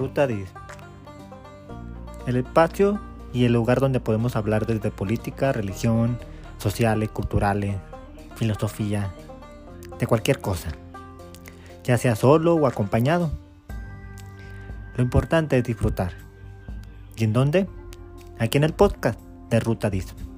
Ruta 10. El espacio y el lugar donde podemos hablar desde política, religión, sociales, culturales, filosofía, de cualquier cosa, ya sea solo o acompañado. Lo importante es disfrutar. ¿Y en dónde? Aquí en el podcast de Ruta 10.